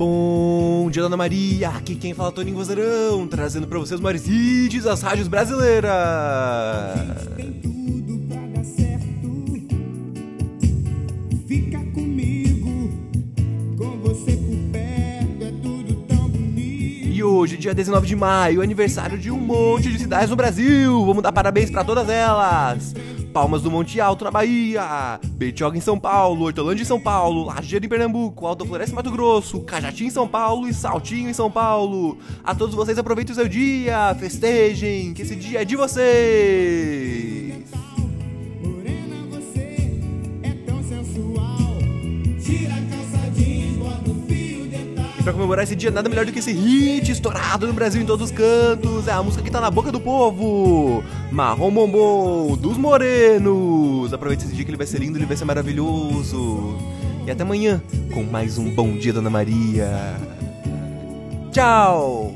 Bom dia, Dona Maria! Aqui quem fala é Toninho Vozeirão, trazendo pra vocês os maiores hits das rádios brasileiras! Tem tudo pra dar certo. Fica comigo, E hoje, dia 19 de maio, aniversário de um monte de cidades no Brasil! Vamos dar parabéns pra todas elas! Palmas do Monte Alto na Bahia, Betioga em São Paulo, Hortolândia em São Paulo, Lajeado em Pernambuco, Alto Floresta em Mato Grosso, Cajati em São Paulo e Saltinho em São Paulo. A todos vocês aproveitem o seu dia, festejem, que esse dia é de vocês! Pra comemorar esse dia, nada melhor do que esse hit estourado no Brasil em todos os cantos. É a música que tá na boca do povo. Marrom Bombom, dos Morenos. Aproveita esse dia que ele vai ser lindo, ele vai ser maravilhoso. E até amanhã com mais um Bom Dia, Dona Maria. Tchau!